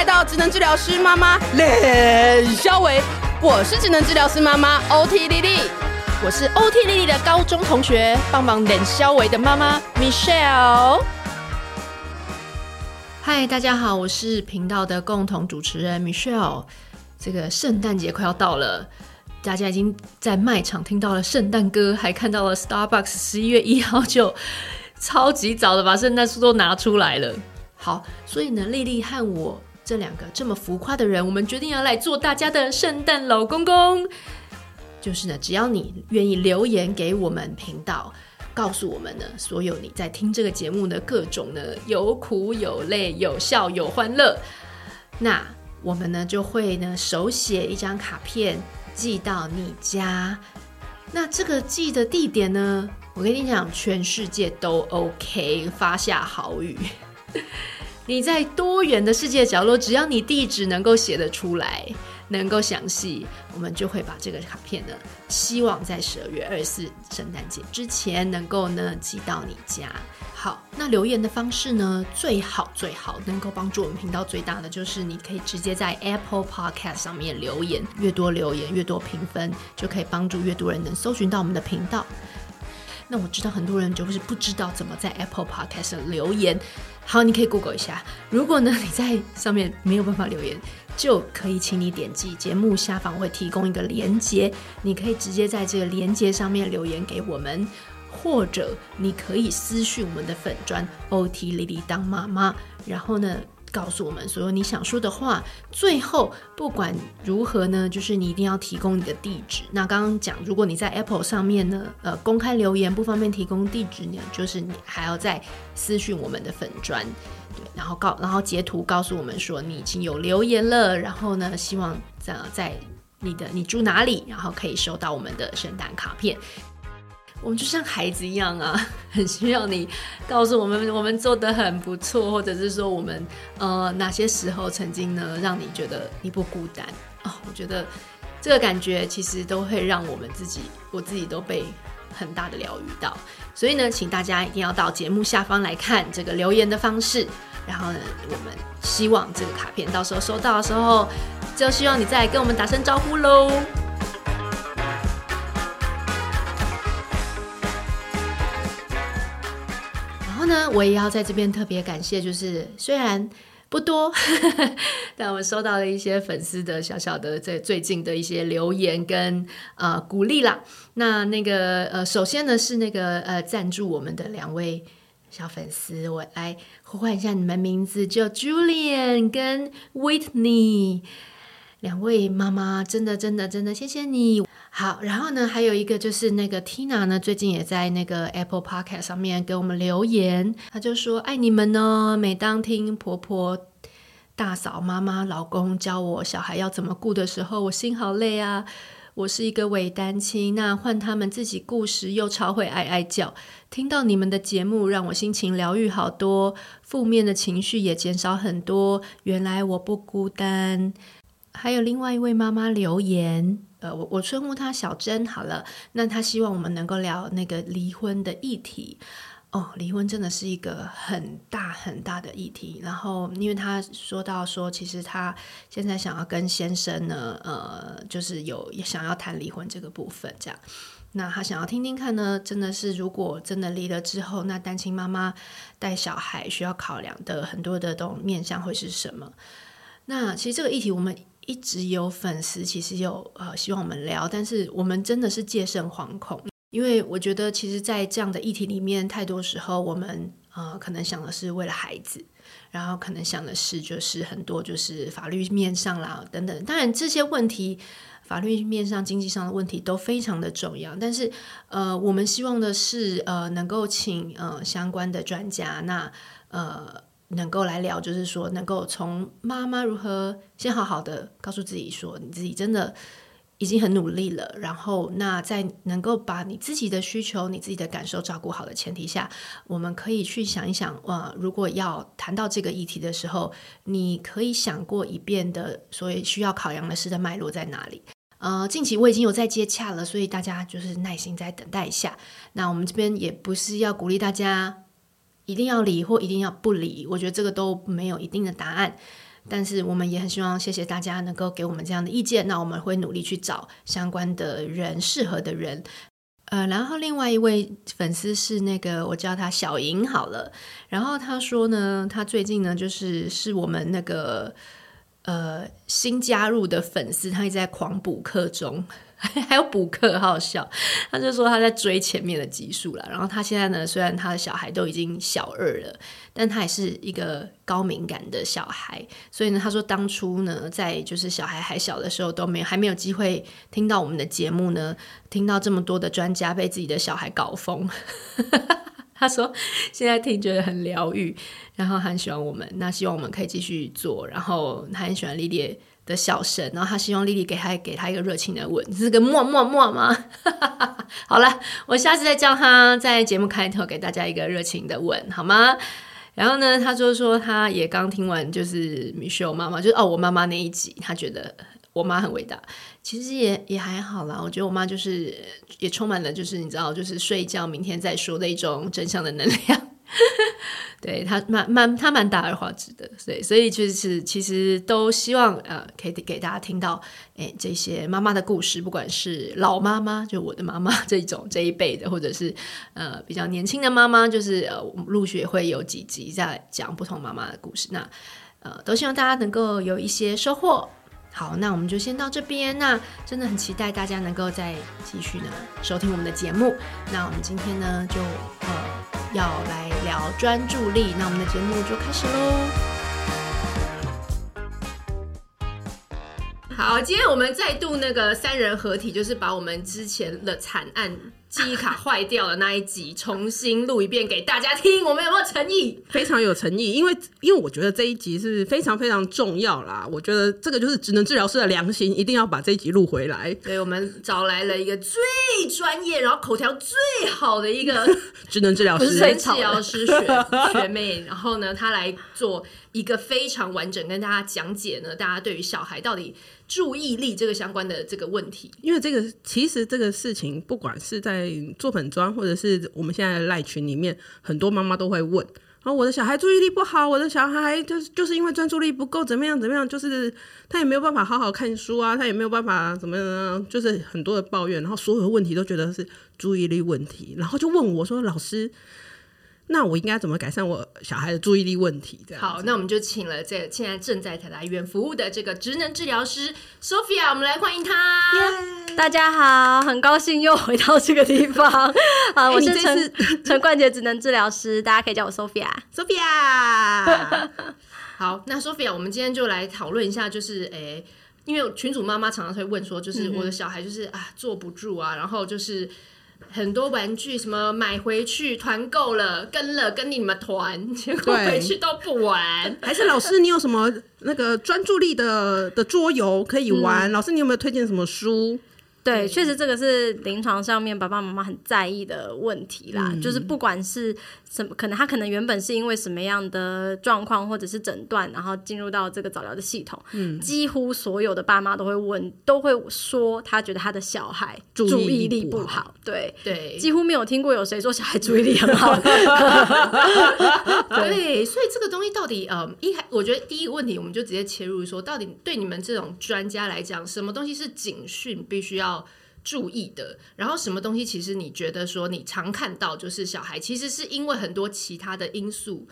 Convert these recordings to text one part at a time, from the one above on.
来到职能治疗师妈妈练肖维，我是职能治疗师妈妈 OT 莉莉，我是 OT 莉莉的高中同学，帮忙练肖维的妈妈 Michelle。嗨，大家好，我是频道的共同主持人 Michelle。这个圣诞节快要到了，大家已经在卖场听到了圣诞歌，还看到了 Starbucks 十一月一号就 超级早的把圣诞树都拿出来了。好，所以呢，莉莉和我这两个这么浮夸的人，我们决定要来做大家的圣诞老公公。就是呢，只要你愿意留言给我们频道，告诉我们呢，所有你在听这个节目的各种呢，有苦有泪，有笑有欢乐，那我们呢就会呢手写一张卡片寄到你家。那这个寄的地点呢，我跟你讲，全世界都 OK，发下好语。你在多远的世界角落，只要你地址能够写得出来，能够详细，我们就会把这个卡片呢，希望在十二月二十四圣诞节之前能够呢寄到你家。好，那留言的方式呢，最好最好能够帮助我们频道最大的就是你可以直接在 Apple Podcast 上面留言，越多留言越多评分，就可以帮助越多人能搜寻到我们的频道。那我知道很多人就是不知道怎么在 Apple Podcast 留言。好，你可以 Google 一下。如果呢你在上面没有办法留言，就可以请你点击节目下方会提供一个连接，你可以直接在这个连接上面留言给我们，或者你可以私讯我们的粉砖 OT 丽丽当妈妈，然后呢，告诉我们所有你想说的话。最后，不管如何呢，就是你一定要提供你的地址。那刚刚讲，如果你在 Apple 上面呢，呃，公开留言不方便提供地址呢，就是你还要再私讯我们的粉砖，对，然后告，然后截图告诉我们说你已经有留言了，然后呢，希望在在你的你住哪里，然后可以收到我们的圣诞卡片。我们就像孩子一样啊，很需要你告诉我们，我们做得很不错，或者是说我们呃哪些时候曾经呢让你觉得你不孤单哦。我觉得这个感觉其实都会让我们自己，我自己都被很大的疗愈到。所以呢，请大家一定要到节目下方来看这个留言的方式，然后呢，我们希望这个卡片到时候收到的时候，就希望你再跟我们打声招呼喽。呢，我也要在这边特别感谢，就是虽然不多，但我收到了一些粉丝的小小的在最近的一些留言跟呃鼓励啦。那那个呃，首先呢是那个呃赞助我们的两位小粉丝，我来呼唤一下你们名字，叫 Julian 跟 Whitney 两位妈妈，真的真的真的谢谢你。好，然后呢，还有一个就是那个 Tina 呢，最近也在那个 Apple Podcast 上面给我们留言，她就说爱你们哦。每当听婆婆、大嫂、妈妈、老公教我小孩要怎么顾的时候，我心好累啊。我是一个伪单亲，那换他们自己顾时又超会哀哀叫。听到你们的节目，让我心情疗愈好多，负面的情绪也减少很多。原来我不孤单。还有另外一位妈妈留言。呃，我我称呼她小珍好了。那她希望我们能够聊那个离婚的议题。哦，离婚真的是一个很大很大的议题。然后，因为她说到说，其实她现在想要跟先生呢，呃，就是有想要谈离婚这个部分，这样。那她想要听听看呢，真的是如果真的离了之后，那单亲妈妈带小孩需要考量的很多的这种面向会是什么？那其实这个议题我们。一直有粉丝其实有呃希望我们聊，但是我们真的是戒慎惶恐，因为我觉得其实，在这样的议题里面，太多时候我们呃可能想的是为了孩子，然后可能想的是就是很多就是法律面上啦等等，当然这些问题法律面上、经济上的问题都非常的重要，但是呃我们希望的是呃能够请呃相关的专家那呃。能够来聊，就是说，能够从妈妈如何先好好的告诉自己说，你自己真的已经很努力了。然后，那在能够把你自己的需求、你自己的感受照顾好的前提下，我们可以去想一想，哇，如果要谈到这个议题的时候，你可以想过一遍的，所以需要考量的事的脉络在哪里？呃，近期我已经有在接洽了，所以大家就是耐心再等待一下。那我们这边也不是要鼓励大家。一定要离或一定要不离，我觉得这个都没有一定的答案。但是我们也很希望谢谢大家能够给我们这样的意见，那我们会努力去找相关的人，适合的人。呃，然后另外一位粉丝是那个我叫他小莹好了，然后他说呢，他最近呢就是是我们那个呃新加入的粉丝，他一直在狂补课中。还有补课，好笑。他就说他在追前面的级数了。然后他现在呢，虽然他的小孩都已经小二了，但他也是一个高敏感的小孩。所以呢，他说当初呢，在就是小孩还小的时候，都没有还没有机会听到我们的节目呢，听到这么多的专家被自己的小孩搞疯。他说现在听觉得很疗愈，然后很喜欢我们，那希望我们可以继续做。然后他很喜欢丽丽的笑声，然后他希望丽丽给他给他一个热情的吻，是个么么么吗？好了，我下次再叫他在节目开头给大家一个热情的吻，好吗？然后呢，他就说他也刚听完就是 Michelle 妈妈，就是哦我妈妈那一集，他觉得我妈很伟大。其实也也还好啦，我觉得我妈就是也充满了就是你知道就是睡觉明天再说的一种真相的能量。对他蛮蛮他蛮大而化之的，对，所以就是其实都希望呃可以给大家听到诶这些妈妈的故事，不管是老妈妈就我的妈妈这一种这一辈的，或者是呃比较年轻的妈妈，就是呃我们陆续会有几集在讲不同妈妈的故事，那呃都希望大家能够有一些收获。好，那我们就先到这边。那真的很期待大家能够再继续呢收听我们的节目。那我们今天呢就呃要来聊专注力。那我们的节目就开始喽。好，今天我们再度那个三人合体，就是把我们之前的惨案记忆卡坏掉的那一集重新录一遍给大家听。我们有没有诚意？非常有诚意，因为因为我觉得这一集是非常非常重要啦。我觉得这个就是职能治疗师的良心，一定要把这一集录回来。所以我们找来了一个最专业，然后口条最好的一个 职能治疗师，职能治疗师学学妹。然后呢，她来做一个非常完整跟大家讲解呢，大家对于小孩到底。注意力这个相关的这个问题，因为这个其实这个事情，不管是在做粉专，或者是我们现在的赖群里面，很多妈妈都会问：啊，我的小孩注意力不好，我的小孩就是就是因为专注力不够，怎么样怎么样，就是他也没有办法好好看书啊，他也没有办法怎么样，就是很多的抱怨，然后所有的问题都觉得是注意力问题，然后就问我说：老师。那我应该怎么改善我小孩的注意力问题？这样好，那我们就请了这现在正在台大医院服务的这个职能治疗师 Sophia，我们来欢迎她。Yeah! 大家好，很高兴又回到这个地方。啊，我是陈 陈冠杰职能治疗师，大家可以叫我 Sophia。Sophia，好，那 Sophia，我们今天就来讨论一下，就是诶、欸，因为群主妈妈常常会问说，就是我的小孩就是、嗯、啊坐不住啊，然后就是。很多玩具什么买回去团购了，跟了跟你们团，结果回去都不玩。还是老师，你有什么那个专注力的的桌游可以玩？嗯、老师，你有没有推荐什么书？对，确实这个是临床上面爸爸妈妈很在意的问题啦。嗯、就是不管是什么，可能他可能原本是因为什么样的状况或者是诊断，然后进入到这个早疗的系统，嗯，几乎所有的爸妈都会问，都会说他觉得他的小孩注意力不好。不好对对，几乎没有听过有谁说小孩注意力很好。对，所以这个东西到底，呃，一开我觉得第一个问题，我们就直接切入说，到底对你们这种专家来讲，什么东西是警讯，必须要。要注意的，然后什么东西其实你觉得说你常看到，就是小孩其实是因为很多其他的因素，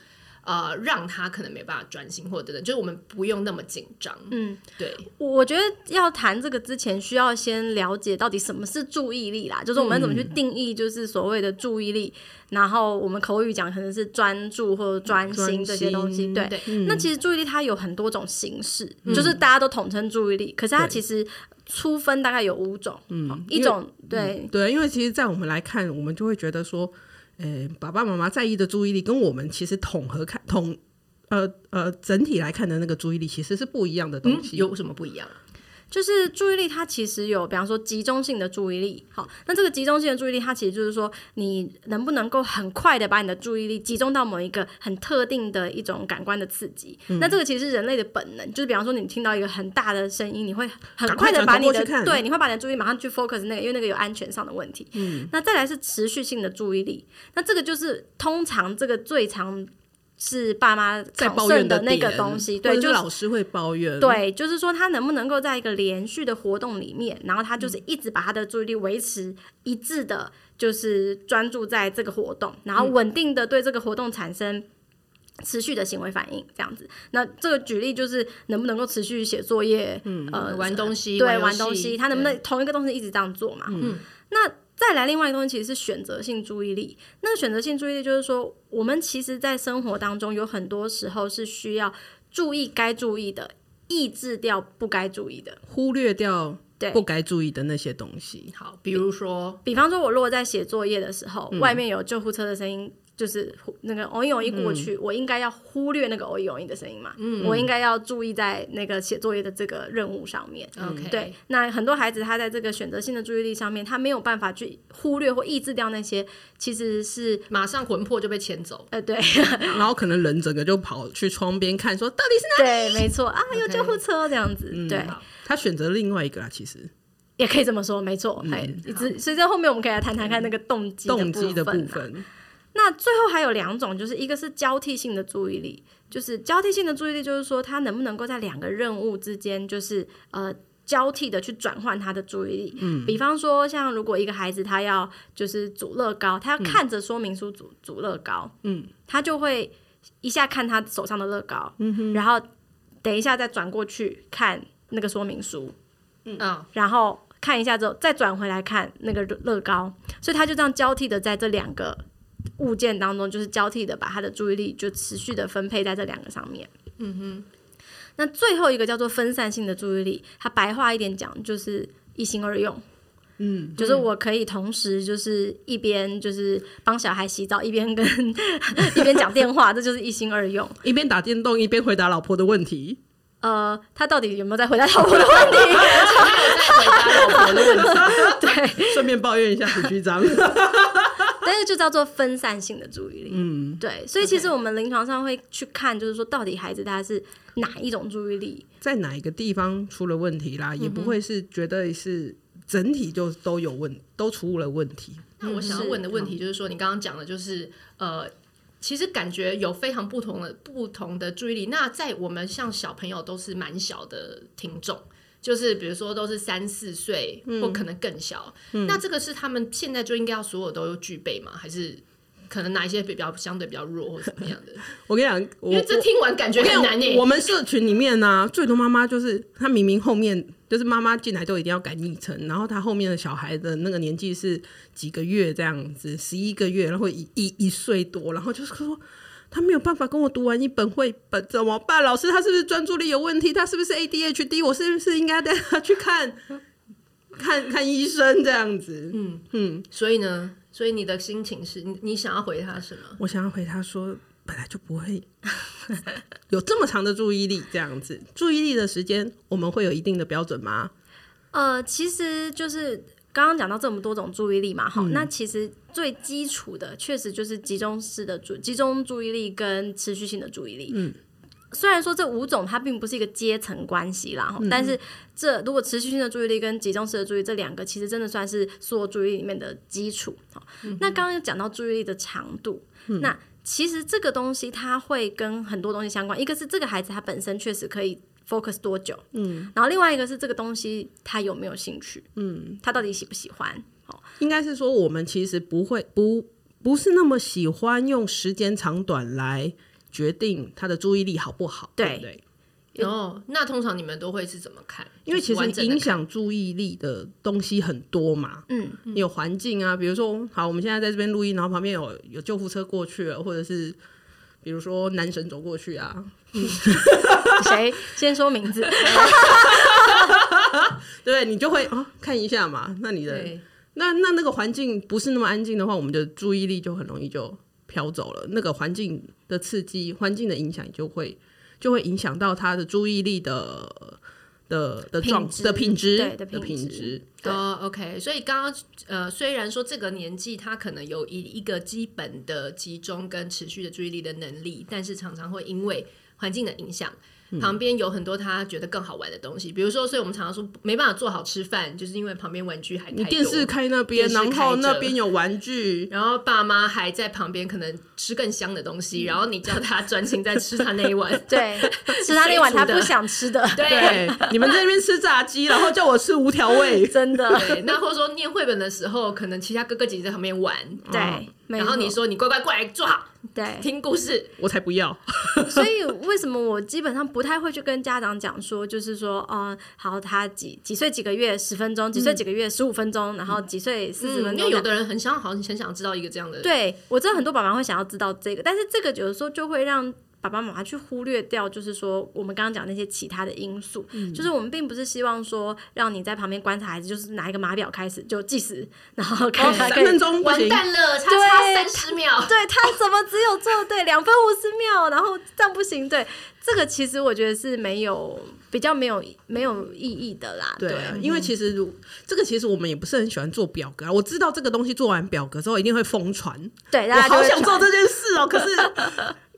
呃，让他可能没办法专心或者等等，就是我们不用那么紧张。嗯，对，我觉得要谈这个之前，需要先了解到底什么是注意力啦，就是我们怎么去定义，就是所谓的注意力。嗯、然后我们口语讲可能是专注或者专心这些东西。对，对嗯、那其实注意力它有很多种形式，嗯、就是大家都统称注意力，可是它其实。粗分大概有五种，嗯，一种对、嗯、对，因为其实，在我们来看，我们就会觉得说，呃、欸，爸爸妈妈在意的注意力，跟我们其实统合看统呃呃整体来看的那个注意力，其实是不一样的东西。嗯、有什么不一样？就是注意力，它其实有，比方说集中性的注意力。好，那这个集中性的注意力，它其实就是说，你能不能够很快的把你的注意力集中到某一个很特定的一种感官的刺激。嗯、那这个其实是人类的本能，就是比方说你听到一个很大的声音，你会很快的把你的对，你会把你的注意力马上去 focus 那个，因为那个有安全上的问题。嗯，那再来是持续性的注意力，那这个就是通常这个最常。是爸妈在抱怨的那个东西，对，就是老师会抱怨，对，就是说他能不能够在一个连续的活动里面，然后他就是一直把他的注意力维持一致的，就是专注在这个活动，然后稳定的对这个活动产生持续的行为反应，这样子。那这个举例就是能不能够持续写作业，嗯，呃，玩东西，对，玩东西，他能不能同一个东西一直这样做嘛？嗯，那。再来，另外一个东西其实是选择性注意力。那个选择性注意力就是说，我们其实，在生活当中有很多时候是需要注意该注意的，抑制掉不该注意的，忽略掉不该注意的那些东西。好，比如说，比方说，我如果在写作业的时候，嗯、外面有救护车的声音。就是那个偶一偶一过去，嗯、我应该要忽略那个偶一偶一的声音嘛？嗯，我应该要注意在那个写作业的这个任务上面。OK，、嗯、对。那很多孩子他在这个选择性的注意力上面，他没有办法去忽略或抑制掉那些，其实是马上魂魄就被牵走。呃，对。然后可能人整个就跑去窗边看，说到底是哪里？对，没错啊，有救护车这样子。对、嗯，他选择另外一个啊，其实也可以这么说，没错。哎、嗯，所以在后面我们可以来谈谈看那个动机动机的部分。那最后还有两种，就是一个是交替性的注意力，就是交替性的注意力，就是说他能不能够在两个任务之间，就是呃交替的去转换他的注意力。嗯，比方说像如果一个孩子他要就是组乐高，他要看着说明书组组乐高，嗯，他就会一下看他手上的乐高，嗯哼，然后等一下再转过去看那个说明书，嗯，然后看一下之后再转回来看那个乐高，所以他就这样交替的在这两个。物件当中就是交替的，把他的注意力就持续的分配在这两个上面。嗯哼。那最后一个叫做分散性的注意力，它白话一点讲就是一心二用。嗯，就是我可以同时就是一边就是帮小孩洗澡，一边跟 一边讲电话，这就是一心二用。一边打电动，一边回答老婆的问题。呃，他到底有没有在回答老婆的问题？有在回答老婆的问题。对，顺便抱怨一下许局长。那个就叫做分散性的注意力，嗯，对，所以其实我们临床上会去看，就是说到底孩子他是哪一种注意力，在哪一个地方出了问题啦，嗯、也不会是觉得是整体就都有问，都出了问题。那我想要问的问题就是说，你刚刚讲的就是呃，其实感觉有非常不同的不同的注意力。那在我们像小朋友都是蛮小的听众。就是比如说都是三四岁，或可能更小，嗯，那这个是他们现在就应该要所有都有具备吗？还是可能哪一些比较相对比较弱或怎么样的？我跟你讲，因为这听完感觉很难念。我们社群里面呢，啊，最多妈妈就是她明明后面就是妈妈进来都一定要改昵称，然后她后面的小孩的那个年纪是几个月这样子，十一个月，然后一一一岁多，然后就是说。他没有办法跟我读完一本绘本，怎么办？老师，他是不是专注力有问题？他是不是 ADHD？我是不是应该带他去看 看看医生这样子？嗯嗯。所以呢，所以你的心情是你你想要回他什么？我想要回他说，本来就不会 有这么长的注意力，这样子，注意力的时间我们会有一定的标准吗？呃，其实就是。刚刚讲到这么多种注意力嘛，好、嗯，那其实最基础的确实就是集中式的注集中注意力跟持续性的注意力。嗯，虽然说这五种它并不是一个阶层关系啦，哈、嗯，但是这如果持续性的注意力跟集中式的注意力这两个，其实真的算是所有注意力里面的基础。好、嗯，那刚刚又讲到注意力的长度，嗯、那其实这个东西它会跟很多东西相关，一个是这个孩子他本身确实可以。Focus 多久？嗯，然后另外一个是这个东西他有没有兴趣？嗯，他到底喜不喜欢？哦，应该是说我们其实不会不不是那么喜欢用时间长短来决定他的注意力好不好，对，对不对？哦，那通常你们都会是怎么看？因为其实影响注意力的东西很多嘛，嗯，有环境啊，比如说，好，我们现在在这边录音，然后旁边有有救护车过去了，或者是。比如说男神走过去啊，谁？先说名字？对，你就会啊、看一下嘛。那你的那那那个环境不是那么安静的话，我们的注意力就很容易就飘走了。那个环境的刺激，环境的影响就会就会影响到他的注意力的。的的状的品质，对的品质，哦、，OK 所以刚刚呃，虽然说这个年纪他可能有一一个基本的集中跟持续的注意力的能力，但是常常会因为环境的影响。旁边有很多他觉得更好玩的东西，比如说，所以我们常常说没办法做好吃饭，就是因为旁边玩具还太多。你电视开那边，然后那边有玩具，然后爸妈还在旁边，可能吃更香的东西，然后你叫他专心在吃他那一碗，对，吃他那碗他不想吃的。对，对你们在那边吃炸鸡，然后叫我吃无调味，真的。对，那或者说念绘本的时候，可能其他哥哥姐姐在旁边玩，对，然后你说你乖乖过来坐好。对，听故事我才不要。所以为什么我基本上不太会去跟家长讲说，就是说，嗯，好，他几几岁几个月十分钟，几岁几个月十五分钟，然后几岁四十分钟。因为有的人很想，好像很想知道一个这样的。对，我知道很多爸爸会想要知道这个，但是这个有的时候就会让。爸爸妈妈去忽略掉，就是说我们刚刚讲那些其他的因素，嗯，就是我们并不是希望说让你在旁边观察孩子，就是拿一个码表开始就计时，然后看他三分钟完蛋了，差差三十秒，对他怎么只有做对两分五十秒，然后这样不行，对。这个其实我觉得是没有比较没有没有意义的啦，对，对，因为其实如这个其实我们也不是很喜欢做表格，我知道这个东西做完表格之后一定会疯传，对，我好想做这件事哦，可是。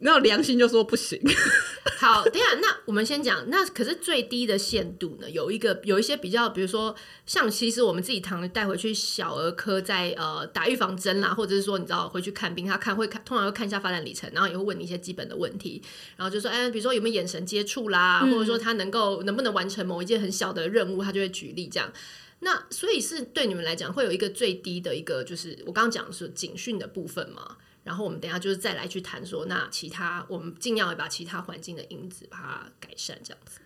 那良心就说不行。好，等下，那我们先讲，那可是最低的限度呢？有一个，有一些比较，比如说像其实我们自己常带回去小儿科在呃打预防针啦，或者是说你知道回去看病，他看会看，通常会看一下发展里程，然后也会问你一些基本的问题，然后就说，哎、欸，比如说有没有眼神接触啦，或者说他能够能不能完成某一件很小的任务，他就会举例这样。那所以是对你们来讲会有一个最低的一个，就是我刚刚讲的是警讯的部分嘛？然后我们等一下就是再来去谈说，那其他我们尽量把其他环境的因子把它改善，这样子。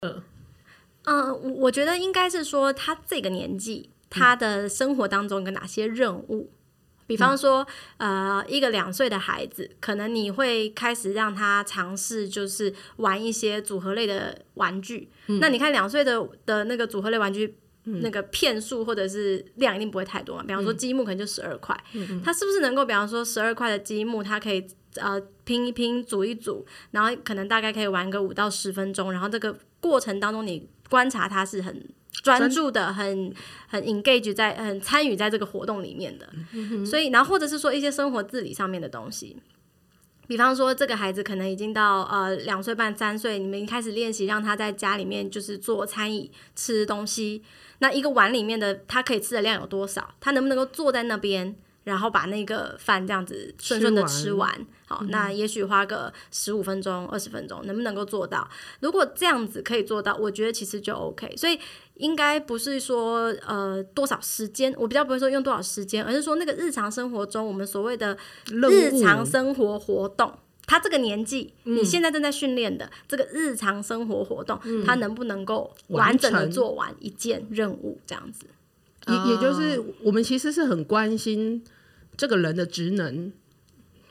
嗯嗯，我觉得应该是说他这个年纪，他的生活当中有哪些任务？比方说，呃，一个两岁的孩子，可能你会开始让他尝试，就是玩一些组合类的玩具。那你看两岁的的那个组合类玩具。那个片数或者是量一定不会太多嘛，比方说积木可能就十二块，嗯，它是不是能够比方说十二块的积木，它可以呃拼一拼组一组，然后可能大概可以玩个五到十分钟，然后这个过程当中你观察它是很专注的，很很 engage 在很参与在这个活动里面的，嗯，所以然后或者是说一些生活自理上面的东西。比方说，这个孩子可能已经到呃两岁半、三岁，你们一开始练习让他在家里面就是做餐椅、吃东西。那一个碗里面的他可以吃的量有多少？他能不能够坐在那边？然后把那个饭这样子顺顺的吃完，好，嗯、那也许花个十五分钟、二十分钟，能不能够做到？如果这样子可以做到，我觉得其实就 OK。所以应该不是说呃多少时间，我比较不会说用多少时间，而是说那个日常生活中我们所谓的日常生活活动，他这个年纪，嗯、你现在正在训练的这个日常生活活动，他、嗯、能不能够完整的做完一件任务？这样子，也也就是我们其实是很关心。这个人的职能，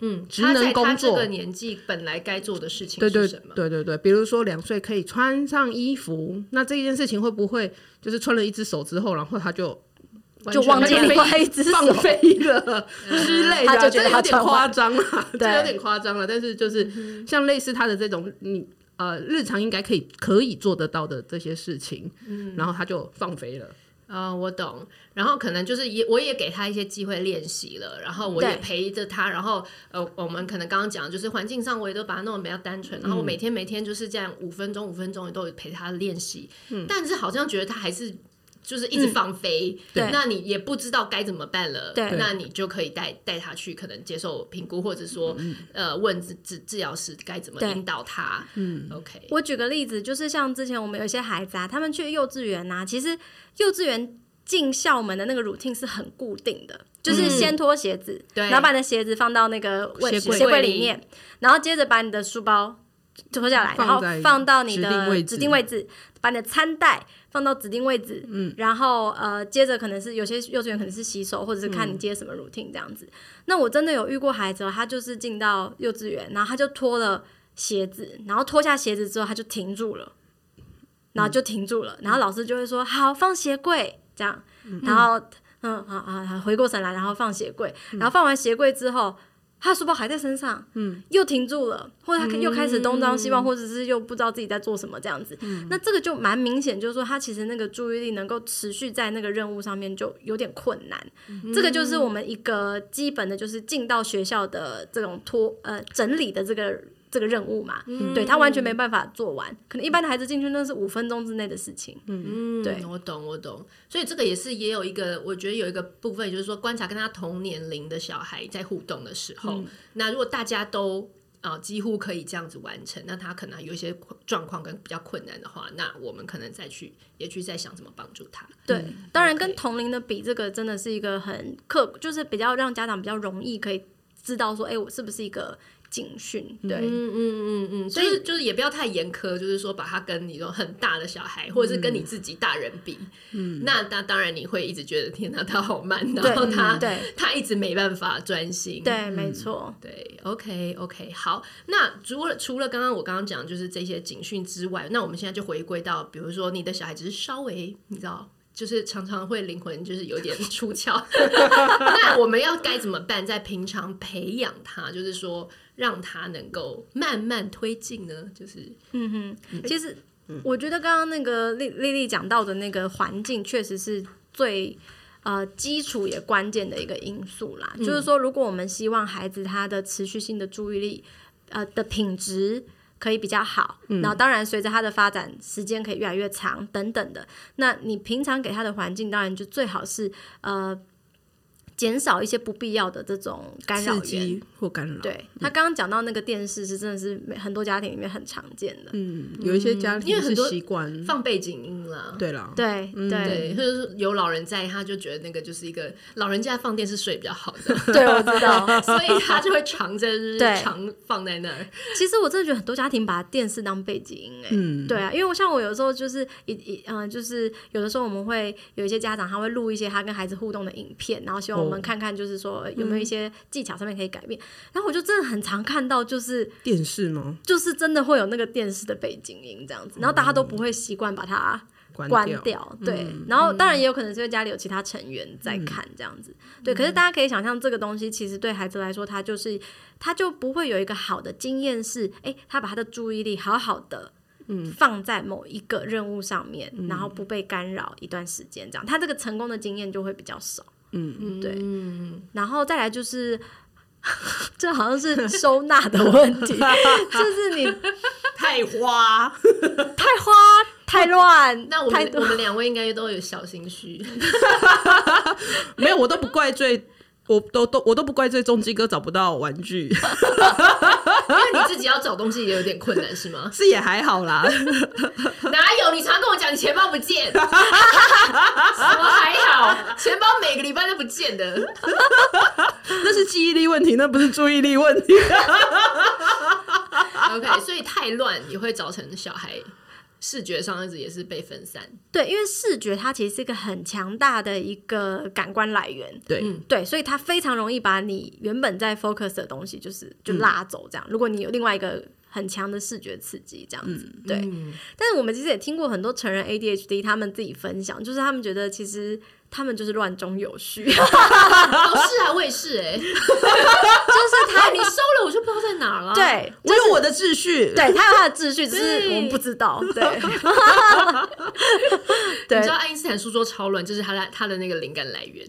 嗯，职能工作，这个年纪本来该做的事情是什么？对对对对对，比如说两岁可以穿上衣服，那这件事情会不会就是穿了一只手之后，然后他就就忘记另外一只手放飞了 之类的？他就觉得有点夸张了，这有点夸张了。但是就是像类似他的这种，你呃日常应该可以可以做得到的这些事情，嗯，然后他就放飞了。啊、哦，我懂。然后可能就是也，我也给他一些机会练习了。然后我也陪着他。然后呃，我们可能刚刚讲，就是环境上我也都把它弄得比较单纯。然后我每天每天就是这样五分钟五分钟也都有陪他练习。嗯。但是好像觉得他还是就是一直放飞。那你也不知道该怎么办了。对。那你就可以带带他去可能接受评估，或者说、嗯、呃问治治治疗师该怎么引导他。嗯。OK。我举个例子，就是像之前我们有一些孩子啊，他们去幼稚园啊，其实。幼稚园进校门的那个 routine 是很固定的，就是先脱鞋子，嗯，然后把你的鞋子放到那个鞋柜里面，然后接着把你的书包脱下来，然后放到你的指定位置，把你的餐袋放到指定位置，嗯，然后呃，接着可能是有些幼稚园可能是洗手，或者是看你接什么 routine 这样子。那我真的有遇过孩子，他就是进到幼稚园，然后他就脱了鞋子，然后脱下鞋子之后他就停住了。然后就停住了，然后老师就会说：“好，放鞋柜。”这样，然后嗯，好好好，回过神来，然后放鞋柜。然后放完鞋柜之后，他的书包还在身上，嗯，又停住了，或者他又开始东张西望，或者是又不知道自己在做什么这样子。那这个就蛮明显，就是说他其实那个注意力能够持续在那个任务上面就有点困难。这个就是我们一个基本的，就是进到学校的这种拖呃整理的这个。这个任务嘛，嗯、对他完全没办法做完，可能一般的孩子进去那是五分钟之内的事情。嗯，对，我懂，我懂。所以这个也是也有一个，我觉得有一个部分，就是说观察跟他同年龄的小孩在互动的时候，嗯、那如果大家都啊、呃、几乎可以这样子完成，那他可能有一些状况跟比较困难的话，那我们可能再去也去再想怎么帮助他。对，嗯、当然跟同龄的比，这个真的是一个很刻，就是比较让家长比较容易可以知道说，哎、欸，我是不是一个。警讯，对，嗯嗯嗯嗯，所以就是也不要太严苛，就是说把他跟你说很大的小孩，或者是跟你自己大人比，嗯，那那当然你会一直觉得天哪，他好慢，然后他对。他一直没办法专心，对，没错，对，OK OK，好，那除了除了刚刚我刚刚讲就是这些警讯之外，那我们现在就回归到，比如说你的小孩只是稍微，你知道。就是常常会灵魂就是有点出窍，那我们要该怎么办？在平常培养他，就是说让他能够慢慢推进呢？就是嗯哼，其实我觉得刚刚那个丽丽丽讲到的那个环境，确实是最呃基础也关键的一个因素啦。嗯、就是说，如果我们希望孩子他的持续性的注意力呃的品质。可以比较好，然后当然随着它的发展，时间可以越来越长等等的。那你平常给它的环境，当然就最好是呃。减少一些不必要的这种干扰源。或干扰。对，他刚刚讲到那个电视是真的是很多家庭里面很常见的。嗯，有一些家庭因为很多习惯。放背景音了。对了，对对，或者是有老人在，他就觉得那个就是一个老人家放电视睡比较好的。对，我知道，所以他就会常在常放在那儿。其实我真的觉得很多家庭把电视当背景音，哎，对啊，因为我像我有时候就是一一嗯，就是有的时候我们会有一些家长他会录一些他跟孩子互动的影片，然后希望我们看看就是。说有没有一些技巧上面可以改变？嗯、然后我就真的很常看到，就是电视吗？就是真的会有那个电视的背景音这样子，然后大家都不会习惯把它关掉。掉对，嗯、然后当然也有可能是因为家里有其他成员在看这样子。嗯、对，可是大家可以想象，这个东西其实对孩子来说，他就是他就不会有一个好的经验是，哎，他把他的注意力好好的嗯放在某一个任务上面，嗯、然后不被干扰一段时间，这样他这个成功的经验就会比较少。嗯嗯，对，然后再来就是，这好像是收纳的问题，就是你太花、太花、太乱。那我们我们两位应该都有小心虚，没有，我都不怪罪。我都都我都不怪罪中基哥找不到玩具，因为你自己要找东西也有点困难，是吗？是也还好啦，哪有？你常跟我讲你钱包不见，什么还好？钱包每个礼拜都不见的，那是记忆力问题，那不是注意力问题。OK，所以太乱也会造成小孩。视觉上一直也是被分散，对，因为视觉它其实是一个很强大的一个感官来源，对，对，所以它非常容易把你原本在 focus 的东西，就是就拉走这样。嗯、如果你有另外一个很强的视觉刺激，这样子，嗯、对。嗯、但是我们其实也听过很多成人 ADHD 他们自己分享，就是他们觉得其实。他们就是乱中有序，是啊，我也是哎，就是他，你收了我就不知道在哪了。对，我有我的秩序，对他有他的秩序，只是我们不知道。对，你知道爱因斯坦书桌超乱，就是他的他的那个灵感来源。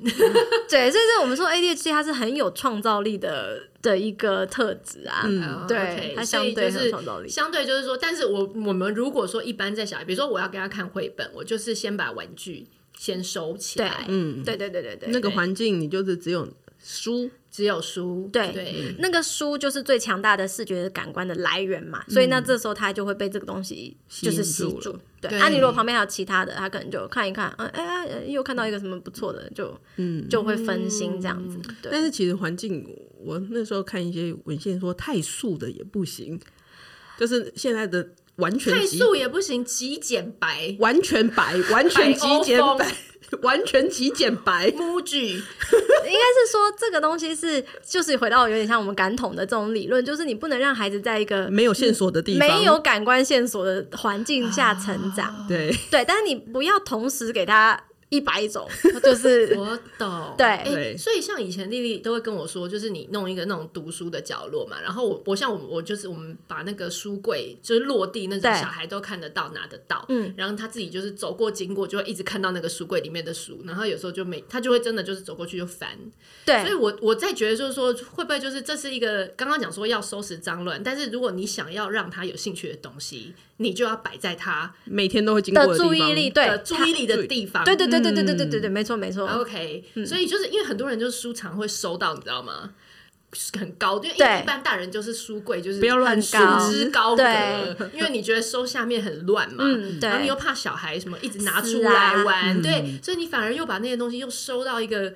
对，所以说我们说 ADHD 它是很有创造力的的一个特质啊。嗯，对，它相对是创造力，相对就是说，但是我我们如果说一般在小孩，比如说我要给他看绘本，我就是先把玩具。先收起来，嗯，对对对对对，那个环境你就是只有书，只有书，对。对，那个书就是最强大的视觉感官的来源嘛，所以那这时候他就会被这个东西就是吸住，对。啊，你如果旁边还有其他的，他可能就看一看，嗯，哎，又看到一个什么不错的，就嗯。就会分心这样子。但是其实环境，我那时候看一些文献说太素的也不行，就是现在的。完全太素也不行，极简白，完全白，完全极简白，完全极简白。木具 应该是说这个东西是，就是回到有点像我们感统的这种理论，就是你不能让孩子在一个没有线索的地方，没有感官线索的环境下成长。对。对，但是你不要同时给他一百种，就是 我懂，对。所以像以前丽丽都会跟我说，就是你弄一个那种读书的角落嘛，然后我我像我我就是我们把那个书柜就是落地那种小孩都看得到拿得到，嗯，然后他自己就是走过经过就会一直看到那个书柜里面的书，然后有时候就没他就会真的就是走过去就翻，所以我我在觉得就是说会不会就是这是一个刚刚讲说要收拾脏乱，但是如果你想要让他有兴趣的东西，你就要摆在他每天都会经过的注意力，对的注意力的地方，对对对对对对对对对，没错没错。OK，、所以就是因为很多人就是书常会收到，你知道吗？很高，因为一般大人就是书柜就是不要乱收高束之高阁对，因为你觉得收下面很乱嘛，然后你又怕小孩什么一直拿出来玩，对，所以你反而又把那些东西又收到一个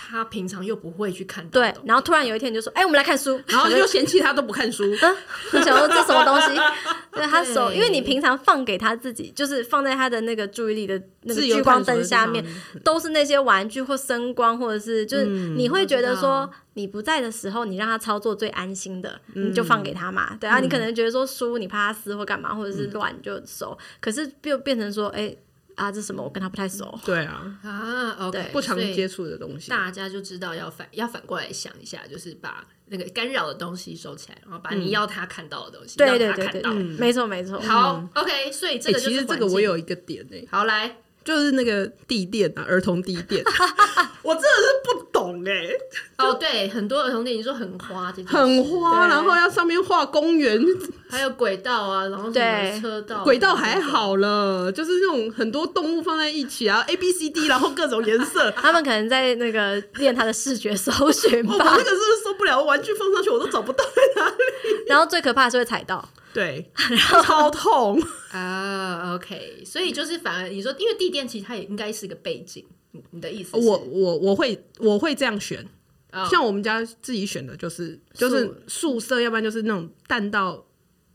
他平常又不会去看到对，然后突然有一天你就说：“哎、我们来看书。”然后就嫌弃他都不看书，嗯，你想说这什么东西？对他手，因为你平常放给他自己，就是放在他的那个注意力的那个聚光灯下面，都是那些玩具或声光，或者是就是你会觉得说道。你不在的时候，你让他操作最安心的，你就放给他嘛。对啊，你可能觉得说书你怕他撕或干嘛，或者是乱就收，可是就变成说，哎啊，这什么我跟他不太熟。对啊，啊，OK，对不常接触的东西。大家就知道要反要反过来想一下，就是把那个干扰的东西收起来，然后把你要他看到的东西、对让对对对，他看到。没错没错。好、o k 所以这哎、个就是其实这个我有一个点呢、好来，就是那个地垫啊，儿童地垫，我真的是不懂哎、哦，对，很多儿童电影说很花，很花，然后要上面画公园，还有轨道啊，然后什么对车道，轨道还好了，就是那种很多动物放在一起啊，A B C D，然后各种颜色。他们可能在那个练他的视觉搜寻我我吧那个，是受不了，玩具放上去我都找不到在哪里。然后最可怕的是会踩到。对，然后超痛。啊，OK，所以就是反而你说，因为地垫其实它也应该是个背景，你你的意思是？我我我会我会这样选，哦像我们家自己选的就是就是素色，要不然就是那种淡到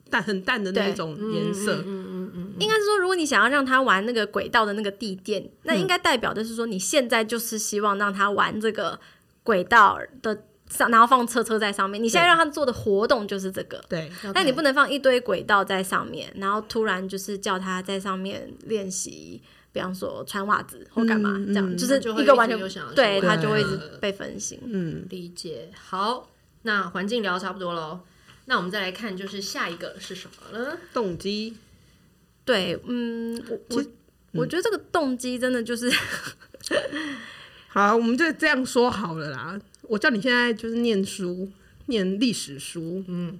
淡很淡的那种颜色。嗯嗯嗯应该是说，如果你想要让他玩那个轨道的那个地垫，那应该代表的是说，你现在就是希望让他玩这个轨道的上，然后放车车在上面。你现在让他做的活动就是这个，对，但你不能放一堆轨道在上面，然后突然就是叫他在上面练习，比方说穿袜子或干嘛，嗯这样就是一个完全想对玩他就会一直被分心。嗯，理解。好，那环境聊差不多喽，那我们再来看，就是下一个是什么呢？动机对，嗯，我我我觉得这个动机真的就是 好，我们就这样说好了啦。我叫你现在就是念书，念历史书，嗯，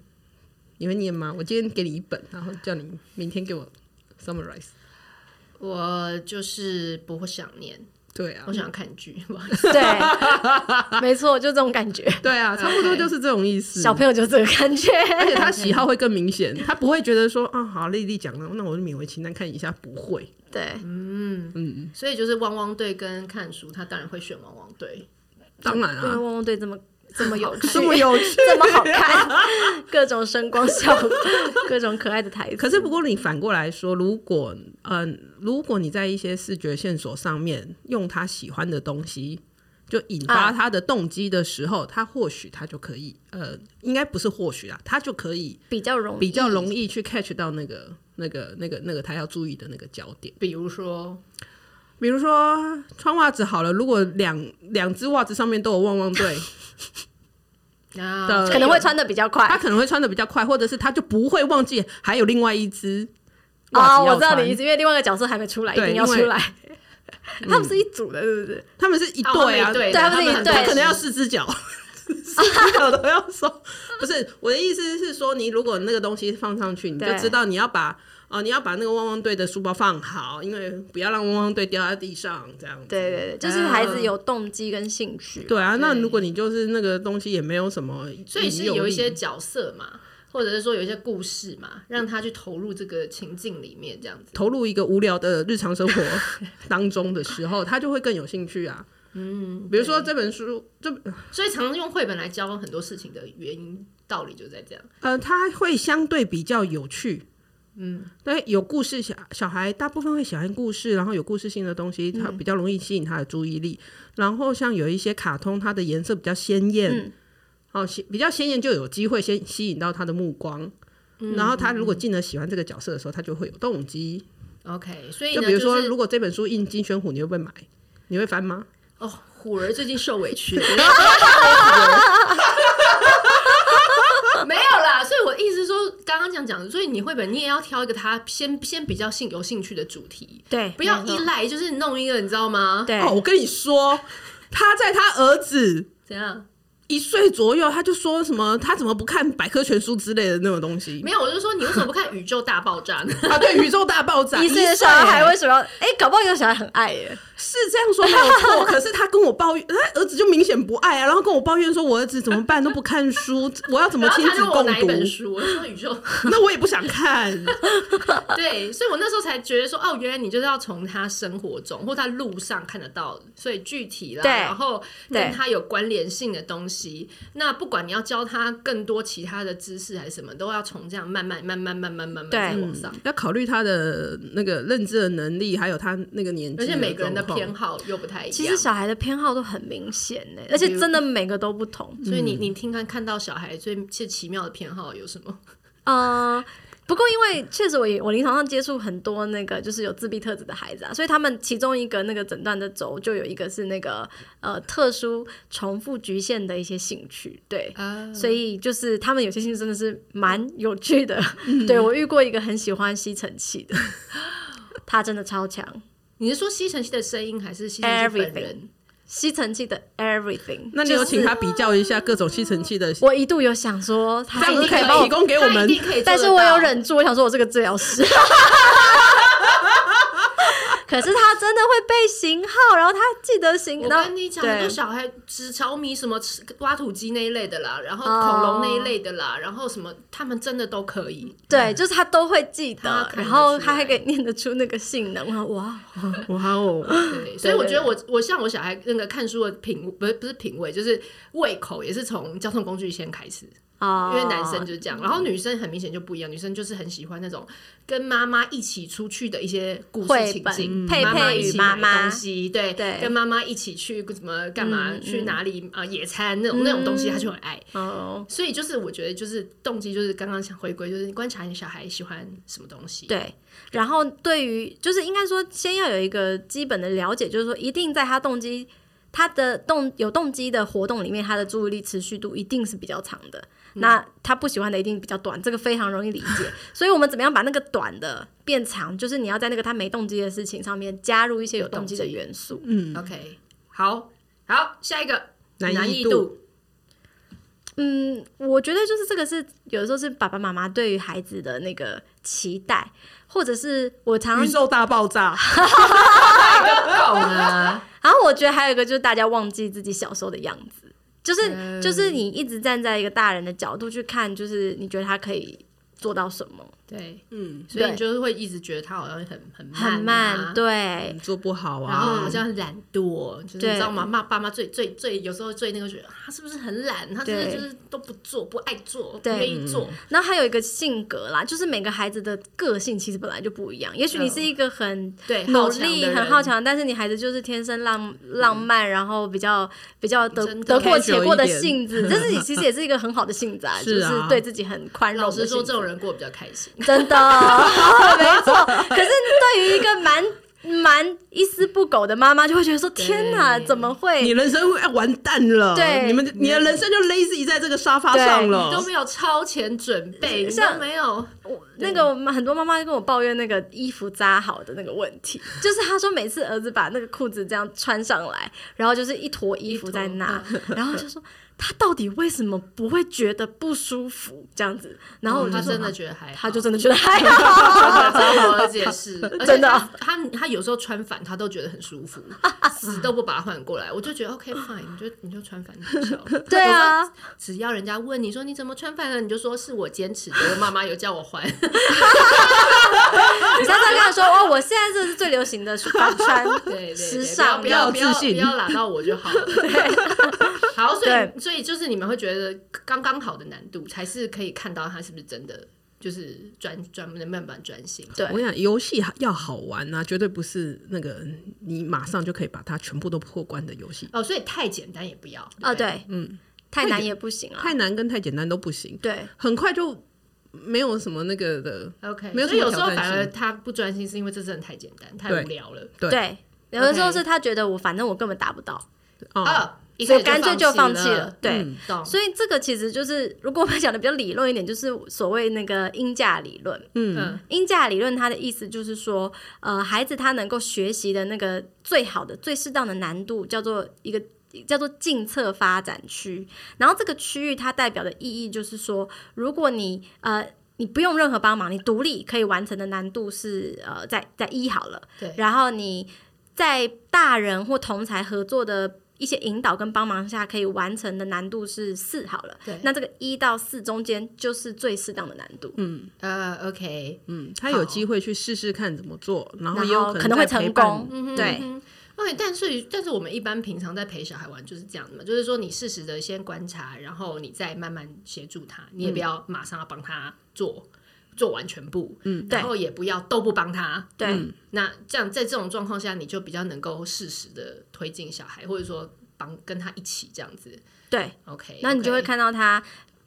你会念吗？我今天给你一本，然后叫你明天给我 summarize。我就是不会想念，对啊我，想要看剧，对，没错，就这种感觉。对啊，差不多就是这种意思。小朋友就这个感觉。而且他喜好会更明显，他不会觉得说啊，好，丽丽讲了，那我就勉为其难看一下，不会。对，嗯嗯所以就是汪汪队跟看书，他当然会选汪汪队。当然啊，汪汪队这么这么有趣，这么有趣。这么好看，各种声光效果，各种可爱的台词。可是不过你反过来说，如果嗯、呃，如果你在一些视觉线索上面用他喜欢的东西，就引发他的动机的时候，他或许他就可以呃，应该不是或许啊，他就可以比较容易，比较容易去 catch 到那个那个那个那个他要注意的那个焦点。比如说，比如说穿袜子好了，如果两两只袜子上面都有汪汪队，啊 的可能会穿的比较快。他可能会穿的比较快，或者是他就不会忘记还有另外一只袜哦，我知道你意思，因为另外一个角色还没出来，一定要出来。他们是一组的，是不是？他们是一哦对啊，对对他们是一对他可能要四只脚，四只脚都要收。不是我的意思是说，你如果那个东西放上去，你就知道你要把哦、你要把那个汪汪队的书包放好，因为不要让汪汪队掉在地上，这样子。对对对，就是孩子有动机跟兴趣。对啊，那如果你就是那个东西也没有什么所以是有一些角色嘛，或者是说有一些故事嘛，让他去投入这个情境里面，这样子。投入一个无聊的日常生活 当中的时候，他就会更有兴趣啊。嗯，比如说这本书，这所以常常用绘本来教很多事情的原因道理就在这样。呃，它会相对比较有趣。嗯，对，有故事小小孩大部分会喜欢故事，然后有故事性的东西，它比较容易吸引他的注意力。然后像有一些卡通，它的颜色比较鲜艳，嗯哦，比较鲜艳就有机会先吸引到他的目光。然后他如果进而喜欢这个角色的时候，他就会有动机。OK，所以就比如说，就是、如果这本书印金宣虎，你会不会买？你会翻吗？哦，虎儿最近受委屈了。没有啦，所以我意思是说，刚刚这样讲，所以你绘本你也要挑一个他先先比较兴有兴趣的主题，对，不要依赖，就是弄一个你知道吗？对，哦，我跟你说，他在他儿子怎样？一岁左右，他就说什么他怎么不看百科全书之类的那种东西？没有，我就说你为什么不看宇宙大爆炸呢？啊，对，宇宙大爆炸，一岁的小孩为什么要？哎、欸，搞不好有小孩很爱耶。是这样说没有错，可是他跟我抱怨，他儿子就明显不爱啊，然后跟我抱怨说，我儿子怎么办都不看书，我要怎么亲子共读？本书，我说宇宙，那我也不想看。对，所以我那时候才觉得说，哦，原来你就是要从他生活中或他路上看得到，所以具体啦，然后跟他有关联性的东西。那不管你要教他更多其他的知识还是什么，都要从这样慢慢、慢慢、慢慢、慢慢再往上，要考虑他的那个认知的能力，还有他那个年纪，而且每个人的。偏好又不太一样，其实小孩的偏好都很明显呢，而且真的每个都不同。所以你你听看看到小孩最最奇妙的偏好有什么？呃，不过因为确实我也我临床上接触很多那个就是有自闭特质的孩子啊，所以他们其中一个那个诊断的轴就有一个是那个呃特殊重复局限的一些兴趣，对，呃、所以就是他们有些兴趣真的是蛮有趣的。嗯、对我遇过一个很喜欢吸尘器的，他真的超强。你是说吸尘器的声音，还是吸尘器本人？吸尘器的 everything。那你有请他比较一下各种吸尘器的？我一度有想说，他这样子可以提供给我们，但是我有忍住，我想说我是个治疗师。可是他真的会背型号，然后他记得型号。我跟你讲，很多小孩吃炒米什么吃挖土机那一类的啦，然后恐龙那一类的啦，然后什么他们真的都可以。对，就是他都会记得，然后他还可以念得出那个性能。哇哇哦！对，所以我觉得我我像我小孩那个看书的品不是不是品味，就是胃口也是从交通工具先开始。因为男生就是这样，然后女生很明显就不一样，女生就是很喜欢那种跟妈妈一起出去的一些故事情景，佩佩与妈妈东西，对对，跟妈妈一起去什么干嘛，去哪里啊野餐那种那种东西，她就很爱。哦，所以就是我觉得就是动机就是刚刚想回归，就是你观察你小孩喜欢什么东西。对，然后对于就是应该说先要有一个基本的了解，就是说一定在他动机他的动有动机的活动里面，他的注意力持续度一定是比较长的。那他不喜欢的一定比较短，这个非常容易理解。所以我们怎么样把那个短的变长？就是你要在那个他没动机的事情上面加入一些有动机的元素。嗯，OK，好，好，下一个难易度。嗯，我觉得就是这个是有的时候是爸爸妈妈对于孩子的那个期待，或者是我常常宇宙大爆炸。然后我觉得还有一个就是大家忘记自己小时候的样子。就是就是你一直站在一个大人的角度去看，就是你觉得他可以做到什么？对，嗯，所以你就是会一直觉得他好像很很慢，很慢，对，做不好啊，然后好像很懒惰，就是你知道吗？骂爸妈最最最有时候最那个觉得他是不是很懒？他是不是就是都不做，不爱做，不愿意做。然后还有一个性格啦，就是每个孩子的个性其实本来就不一样。也许你是一个很对努力、很好强，但是你孩子就是天生浪浪漫，然后比较比较得得过且过的性子，但是你其实也是一个很好的性子啊，就是对自己很宽容。老实说，这种人过得比较开心。真的，没错。可是对于一个蛮蛮一丝不苟的妈妈，就会觉得说：“天哪，怎么会？你人生要完蛋了！对，你们你的人生就 lazy 在这个沙发上了，都没有超前准备，像没有。那个很多妈妈跟我抱怨那个衣服扎好的那个问题，就是她说每次儿子把那个裤子这样穿上来，然后就是一坨衣服在那，然后就说。他到底为什么不会觉得不舒服这样子？然后他真的觉得还好，他就真的觉得还好。好好解释，真的，他他有时候穿反他都觉得很舒服，死都不把它换过来。我就觉得 OK fine，你就你就穿反就好。对啊，只要人家问你说你怎么穿反了，你就说是我坚持的，我妈妈有叫我换。你常常跟他说哦，我现在这是最流行的反穿，对对，时尚，不要不要不要拉到我就好了。对好，所以所以就是你们会觉得刚刚好的难度，才是可以看到他是不是真的就是专专门的慢慢专心。对，我想游戏要好玩啊，绝对不是那个你马上就可以把它全部都破关的游戏。哦，所以太简单也不要。哦，对，嗯，太难也不行啊，太难跟太简单都不行。对，很快就没有什么那个的。OK，没有所以有时候反而他不专心，是因为这真的太简单、太无聊了。对对，有的时候是他觉得我反正我根本达不到，哦，所以干脆就放弃了了。。对，嗯。所以这个其实就是，如果我们讲的比较理论一点，就是所谓那个鹰架理论。嗯嗯鹰架理论它的意思就是说，呃，孩子他能够学习的那个最好的、最适当的难度，叫做一个叫做近侧发展区。然后这个区域它代表的意义就是说，如果你呃你不用任何帮忙，你独立可以完成的难度是呃在在一好了。对然后你在大人或同才合作的一些引导跟帮忙下，可以完成的难度是四好了。对。那这个一到四中间就是最适当的难度。嗯。呃，OK，嗯，他有机会去试试看怎么做，然后也有后可能会成功，嗯哼对嗯哼。OK，但是但是我们一般平常在陪小孩玩就是这样的嘛，就是说你适时的先观察，然后你再慢慢协助他，你也不要马上要帮他做做完全部，嗯，然后也不要都不帮他，对，嗯那这样在这种状况下，你就比较能够适时的推进小孩，或者说帮跟他一起这样子。对，，OK，那你就会看到他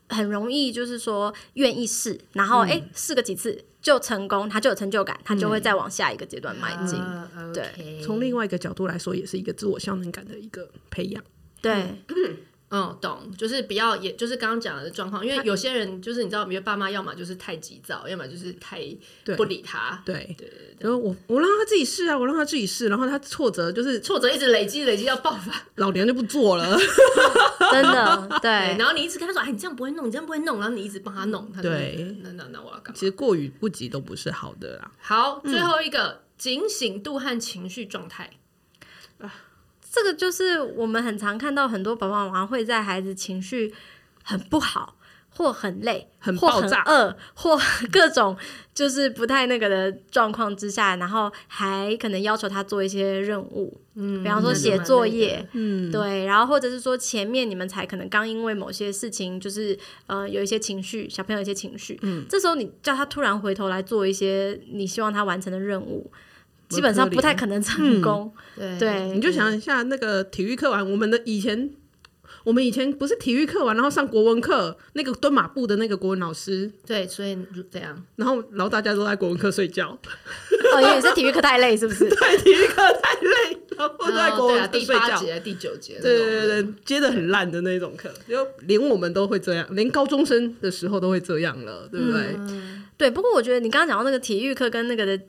很容易就是说愿意试，然后哎试个几次就成功，他就有成就感，他就会再往下一个阶段迈进。啊对。从另外一个角度来说，也是一个自我效能感的一个培养。对，嗯，懂，就是不要，也就是刚刚讲的状况，因为有些人就是你知道，比如爸妈要么就是太急躁，要么就是太不理他，对对对然后我我让他自己试啊，我让他自己试，然后他挫折就是挫折一直累积，累积到爆发。老娘就不做了。真的对，然后你一直跟他说：“哎，你这样不会弄，你这样不会弄。”然后你一直帮他弄，他就对那那那我要干嘛？其实过于不急都不是好的啦。好，最后一个警醒度和情绪状态。这个就是我们很常看到很多爸爸妈妈会在孩子情绪很不好，或很累，或很很爆炸饿，或 各种就是不太那个的状况之下，然后还可能要求他做一些任务，嗯，比方说写作业，嗯，对，然后或者是说前面你们才可能刚因为某些事情，就是呃有一些情绪，小朋友有一些情绪，嗯，这时候你叫他突然回头来做一些你希望他完成的任务，基本上不太可能成功，对对你就想一下那个体育课完，我们的以前，我们以前不是体育课完，然后上国文课，那个蹲马步的那个国文老师，对，所以这样然后然后大家都在国文课睡觉，哦，因为是体育课太累，是不是？对，体育课太累，然后都在国文课睡觉。八节、第九节，对对对，对，接的很烂的那种课，就连我们都会这样，连高中生的时候都会这样了，对不对？对，不过我觉得你刚刚讲到那个体育课跟那个的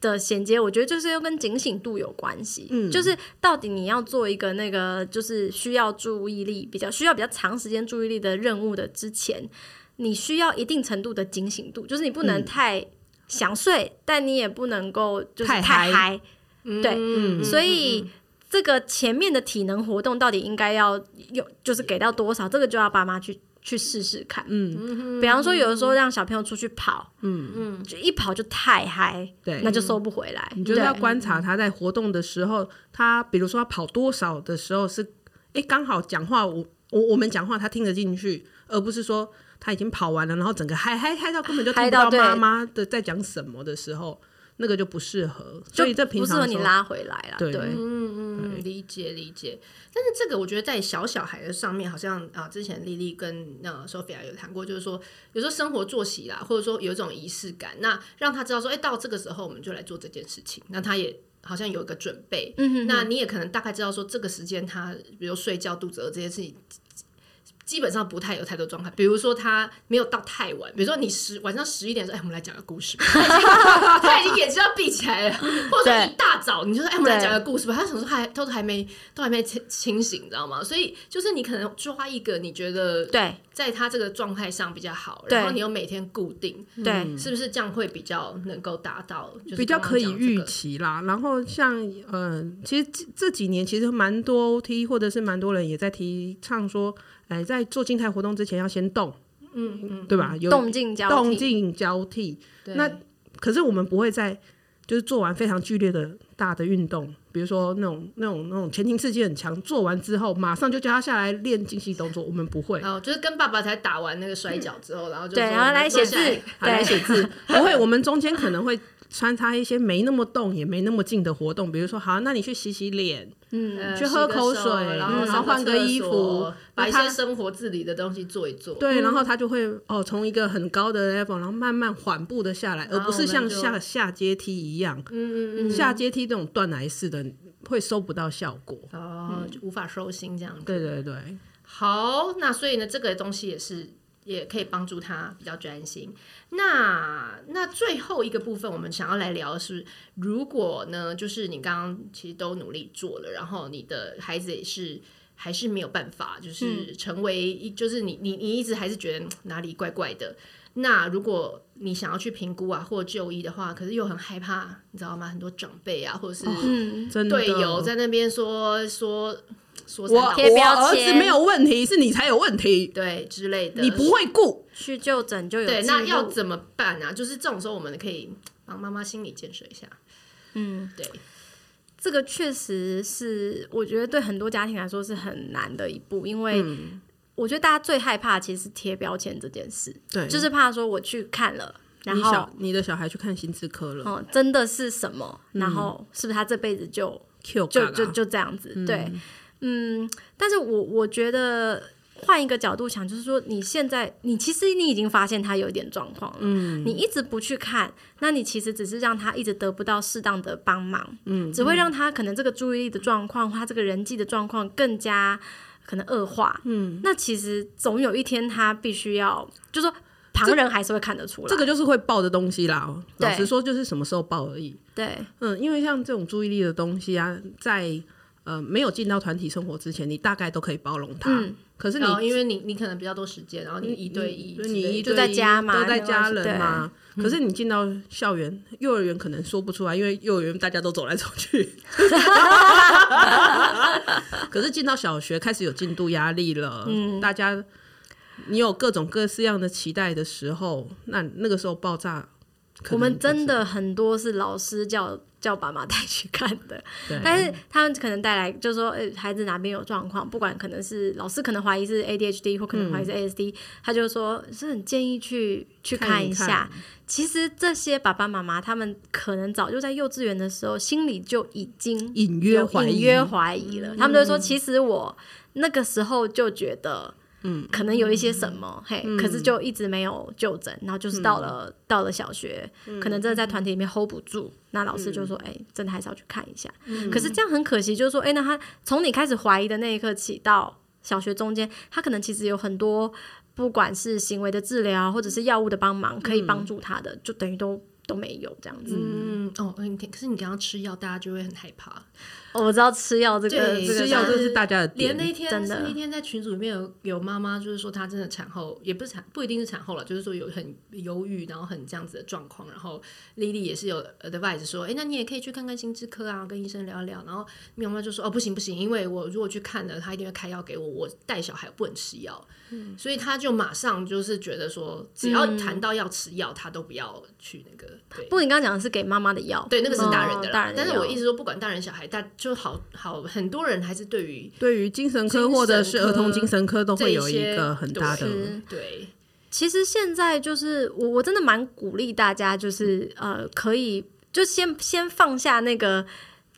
的衔接，我觉得就是要跟警醒度有关系。嗯，就是到底你要做一个那个就是需要注意力比较需要比较长时间注意力的任务的之前，你需要一定程度的警醒度，就是你不能太想睡，但你也不能够就是太嗨太嗨。对，嗯所以。这个前面的体能活动到底应该要有，就是给到多少？这个就要爸妈去去试试看。嗯，比方说有的时候让小朋友出去跑，嗯嗯，就一跑就太嗨，对那就收不回来。你就是要观察他在活动的时候，他比如说他跑多少的时候是，哎，刚好讲话我我我们讲话他听得进去，而不是说他已经跑完了，然后整个嗨嗨嗨到根本就听不到妈妈的在讲什么的时候，那个就不适合。所以这平不适合你拉回来啦。对嗯，嗯，理解理解。但是这个我觉得在小小孩的上面，好像啊，之前丽丽跟呃 Sophia 有谈过，就是说有时候生活作息啦，或者说有一种仪式感，那让他知道说，哎、到这个时候我们就来做这件事情，那他也好像有一个准备。嗯哼那你也可能大概知道说，这个时间他比如睡觉、肚子饿这些事情。基本上不太有太多状态，比如说他没有到太晚，比如说你十晚上十一点说，哎，我们来讲个故事吧，他已经眼睛要闭起来了，或者说一大早你就说，哎，我们来讲个故事吧，他想说还都还没都还没清清醒，你知道吗？所以就是你可能抓一个你觉得对。在他这个状态上比较好，对。然后你又每天固定，对。是不是这样会比较能够达到？就是比较可以预期啦。然后像呃，其实这这几年其实蛮多 OT 或者是蛮多人也在提倡说，哎，在做静态活动之前要先动，嗯嗯，对吧？有动静交动替，静交替。对那可是我们不会在就是做完非常剧烈的大的运动，比如说那种那种那种前庭刺激很强，做完之后马上就叫他下来练精细动作，我们不会。哦，就是跟爸爸才打完那个摔跤之后，然后就对，然后来写字坐下来，好来写字，不会。我们中间可能会穿插一些没那么动也没那么静的活动，比如说，好，那你去洗洗脸，嗯，去喝口水，然后然后换个衣服，把一些生活自理的东西做一做。对，然后他就会哦，从一个很高的 level，然后慢慢缓步的下来，而不是像下下阶梯一样，嗯嗯嗯，下阶梯这种断崖式的会收不到效果，哦，就无法收心这样子。对对对，好，那所以呢，这个东西也是。也可以帮助他比较专心。那那最后一个部分，我们想要来聊的是，如果呢，就是你刚刚其实都努力做了，然后你的孩子也是还是没有办法，就是成为一，嗯、就是你你你一直还是觉得哪里怪怪的。那如果你想要去评估啊或就医的话，可是又很害怕，你知道吗？很多长辈啊，或者是队友在那边说说。说我我儿子没有问题，是你才有问题，对之类的。你不会顾去就诊就有对，那要怎么办啊？就是这种时候，我们可以帮妈妈心理建设一下。嗯，对，这个确实是我觉得对很多家庭来说是很难的一步，因为我觉得大家最害怕其实是贴标签这件事，对，就是怕说我去看了，然后你小你的小孩去看心智科了，哦，真的是什么？然后是不是他这辈子就就就就这样子？对。嗯，但是我我觉得换一个角度想，就是说你现在你其实你已经发现他有一点状况了，嗯，你一直不去看，那你其实只是让他一直得不到适当的帮忙，嗯，只会让他可能这个注意力的状况，他这个人际的状况更加可能恶化，嗯，那其实总有一天他必须要，就是说旁人还是会看得出来，这个就是会爆的东西啦。老实说，就是什么时候爆而已，对，嗯，因为像这种注意力的东西啊，在。呃，没有进到团体生活之前，你大概都可以包容他。嗯、可是你，因为你你可能比较多时间，然后你一对一，你，你一对一就在家嘛，都在家人嘛。可是你进到校园、幼儿园，可能说不出来，因为幼儿园大家都走来走去。可是进到小学，开始有进度压力了。嗯，大家你有各种各式样的期待的时候，那那个时候爆炸。我们真的很多是老师叫。叫爸妈带去看的，但是他们可能带来就是说，欸、孩子哪边有状况，不管可能是老师可能怀疑是 ADHD 或可能怀疑是 ASD，、嗯、他就说是很建议去去看一下。看看其实这些爸爸妈妈他们可能早就在幼稚园的时候心里就已经隐约怀疑，隐约怀疑了。嗯、他们就说，其实我那个时候就觉得。嗯，可能有一些什么，嘿，可是就一直没有就诊，然后就是到了到了小学，可能真的在团体里面 hold 不住，那老师就说，哎，真的还是要去看一下。可是这样很可惜，就是说，哎，那他从你开始怀疑的那一刻起，到小学中间，他可能其实有很多，不管是行为的治疗或者是药物的帮忙，可以帮助他的，就等于都都没有这样子。嗯，哦，你可是你刚刚吃药，大家就会很害怕。我知道吃药这个，吃药这是大家的。连那天，真的那天在群组里面有有妈妈，就是说她真的产后也不是产，不一定是产后了，就是说有很忧郁，然后很这样子的状况。然后丽丽也是有 advice 说，哎，那你也可以去看看心智科啊，跟医生聊一聊。然后妈妈就说，哦，不行不行，因为我如果去看了，他一定会开药给我，我带小孩不能吃药。嗯，所以她就马上就是觉得说，只要谈到要吃药，她都不要去那个。对，不过你刚刚讲的是给妈妈的药，对，那个是大人的，大人。但是我一直说，不管大人小孩，大就好好，很多人还是对于对于精神科或者是儿童精神科都会有一个很大的对。其实现在就是我我真的蛮鼓励大家，就是呃，可以就先先放下那个。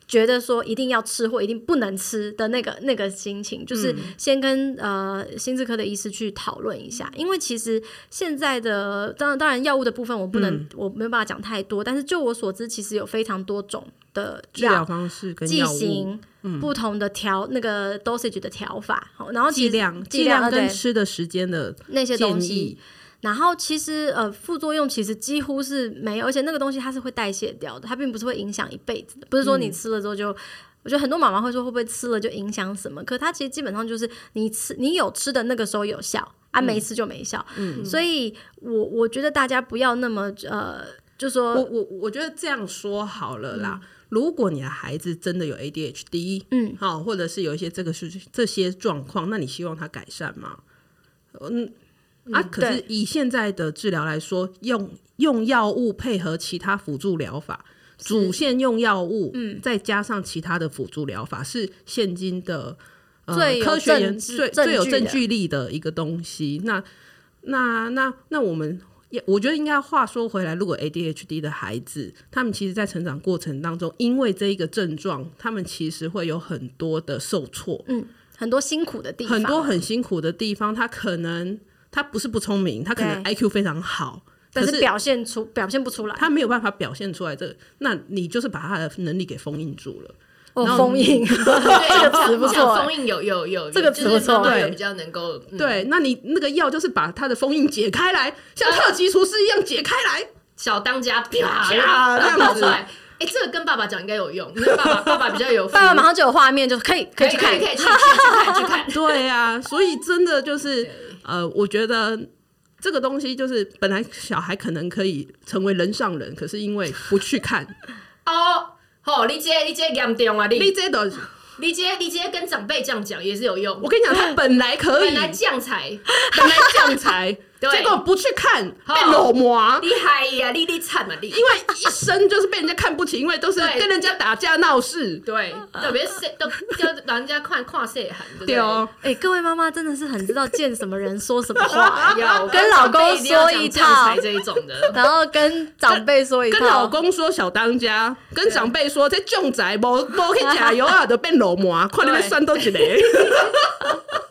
觉得说一定要吃或一定不能吃的那个那个心情，就是先跟呃心智科的医师去讨论一下，因为其实现在的当然当然药物的部分我不能、嗯、我没有办法讲太多，但是就我所知，其实有非常多种的治疗方式跟药、剂型、嗯、不同的调那个 dosage 的调法，然后剂量剂量跟吃的时间的那些东西。然后其实呃副作用其实几乎是没有，而且那个东西它是会代谢掉的，它并不是会影响一辈子的。不是说你吃了之后就，嗯、我觉得很多妈妈会说会不会吃了就影响什么？可它其实基本上就是你吃你有吃的那个时候有效，啊没吃就没效。嗯，所以我我觉得大家不要那么呃，就说我我我觉得这样说好了啦。嗯、如果你的孩子真的有 ADHD，嗯，好，或者是有一些这个是这些状况，那你希望他改善吗？嗯。啊，可是以现在的治疗来说，用用药物配合其他辅助疗法，主线用药物，嗯，再加上其他的辅助疗法，是现今的呃科学研最最有证据力的一个东西。那那那那我们也我觉得应该话说回来，如果 ADHD 的孩子，他们其实，在成长过程当中，因为这一个症状，他们其实会有很多的受挫，嗯，很多辛苦的地方，很多很辛苦的地方。他可能他不是不聪明，他可能 IQ 非常好，但是表现出表现不出来，他没有办法表现出来这个，那你就是把他的能力给封印住了。哦，封印。这个词不错，封印有有有这个词不错，对，比较能够对。那你那个药就是把他的封印解开来，像特级厨师一样解开来，小当家啪啪这样跑出来。哎，这个跟爸爸讲应该有用，因为爸爸爸爸比较有，爸爸马上就有画面，就可以可以去看，可以去看。去看去看。对呀，所以真的就是呃，我觉得这个东西就是本来小孩可能可以成为人上人，可是因为不去看哦。哦，你这你这严重啊！你你这都，你直接你直接跟长辈这样讲也是有用。我跟你讲，他本来可以，本来将才，本来将才。结果不去看，被裸模。厉害呀，你你惨啊你！因为一生就是被人家看不起，因为都是跟人家打架闹事。对，特别是都叫老人家看跨岁寒。对哦，哎，各位妈妈真的是很知道见什么人说什么话，要。跟老公说一套。这一种的，然后跟长辈说一套，跟老公说小当家，跟长辈说在重宅无无去加油啊，都变裸模，看你们酸都一个。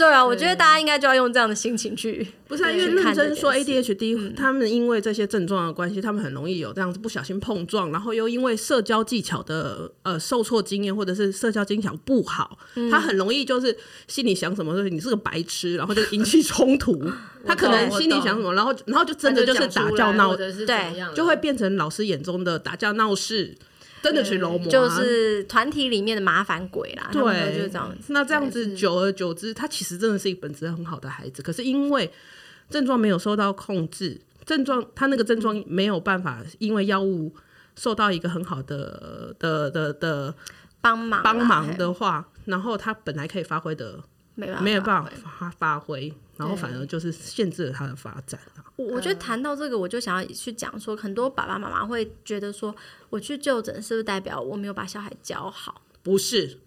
对啊，我觉得大家应该就要用这样的心情去，不是啊，因为认真说 ADHD，他们因为这些症状的关系，他们很容易有这样子不小心碰撞，然后又因为社交技巧的呃受挫经验，或者是社交技巧不好，他很容易就是心里想什么，就是你是个白痴，然后就引起冲突。他可能心里想什么，然后然后就真的就是打架闹，对，就会变成老师眼中的打架闹事。真的去揉磨，就是团体里面的麻烦鬼啦。对，就是这样子。那这样子久而久之，他其实真的是一个本质很好的孩子，可是因为症状没有受到控制，症状他那个症状没有办法，因为药物受到一个很好的的的的帮忙帮忙的话，然后他本来可以发挥的。没没有办法发发挥，然后反而就是限制了他的发展。我我觉得谈到这个，我就想要去讲说，很多爸爸妈妈会觉得说，我去就诊是不是代表我没有把小孩教好？不是。